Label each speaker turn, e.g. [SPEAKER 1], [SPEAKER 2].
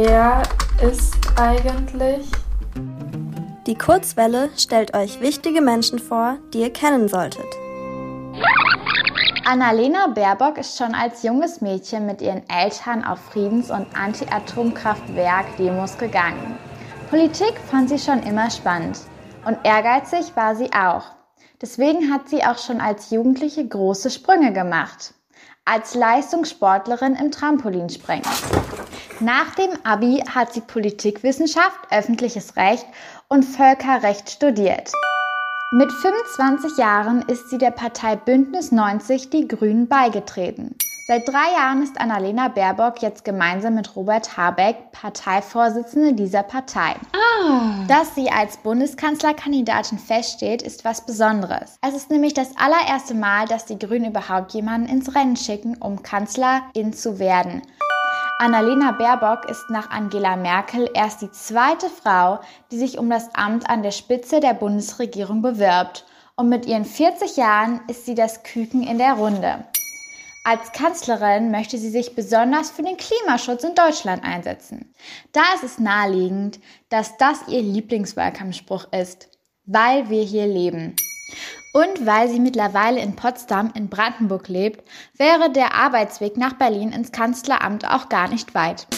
[SPEAKER 1] Wer ist eigentlich?
[SPEAKER 2] Die Kurzwelle stellt euch wichtige Menschen vor, die ihr kennen solltet.
[SPEAKER 3] Annalena Baerbock ist schon als junges Mädchen mit ihren Eltern auf Friedens- und Anti-Atomkraftwerk-Demos gegangen. Politik fand sie schon immer spannend und ehrgeizig war sie auch. Deswegen hat sie auch schon als Jugendliche große Sprünge gemacht. Als Leistungssportlerin im Trampolinspringen. Nach dem Abi hat sie Politikwissenschaft, öffentliches Recht und Völkerrecht studiert. Mit 25 Jahren ist sie der Partei Bündnis 90 Die Grünen beigetreten. Seit drei Jahren ist Annalena Baerbock jetzt gemeinsam mit Robert Habeck Parteivorsitzende dieser Partei.
[SPEAKER 4] Ah.
[SPEAKER 3] Dass sie als Bundeskanzlerkandidatin feststeht, ist was Besonderes. Es ist nämlich das allererste Mal, dass die Grünen überhaupt jemanden ins Rennen schicken, um Kanzlerin zu werden. Annalena Baerbock ist nach Angela Merkel erst die zweite Frau, die sich um das Amt an der Spitze der Bundesregierung bewirbt. Und mit ihren 40 Jahren ist sie das Küken in der Runde. Als Kanzlerin möchte sie sich besonders für den Klimaschutz in Deutschland einsetzen. Da ist es naheliegend, dass das ihr Lieblingswahlkampfspruch ist. Weil wir hier leben. Und weil sie mittlerweile in Potsdam in Brandenburg lebt, wäre der Arbeitsweg nach Berlin ins Kanzleramt auch gar nicht weit.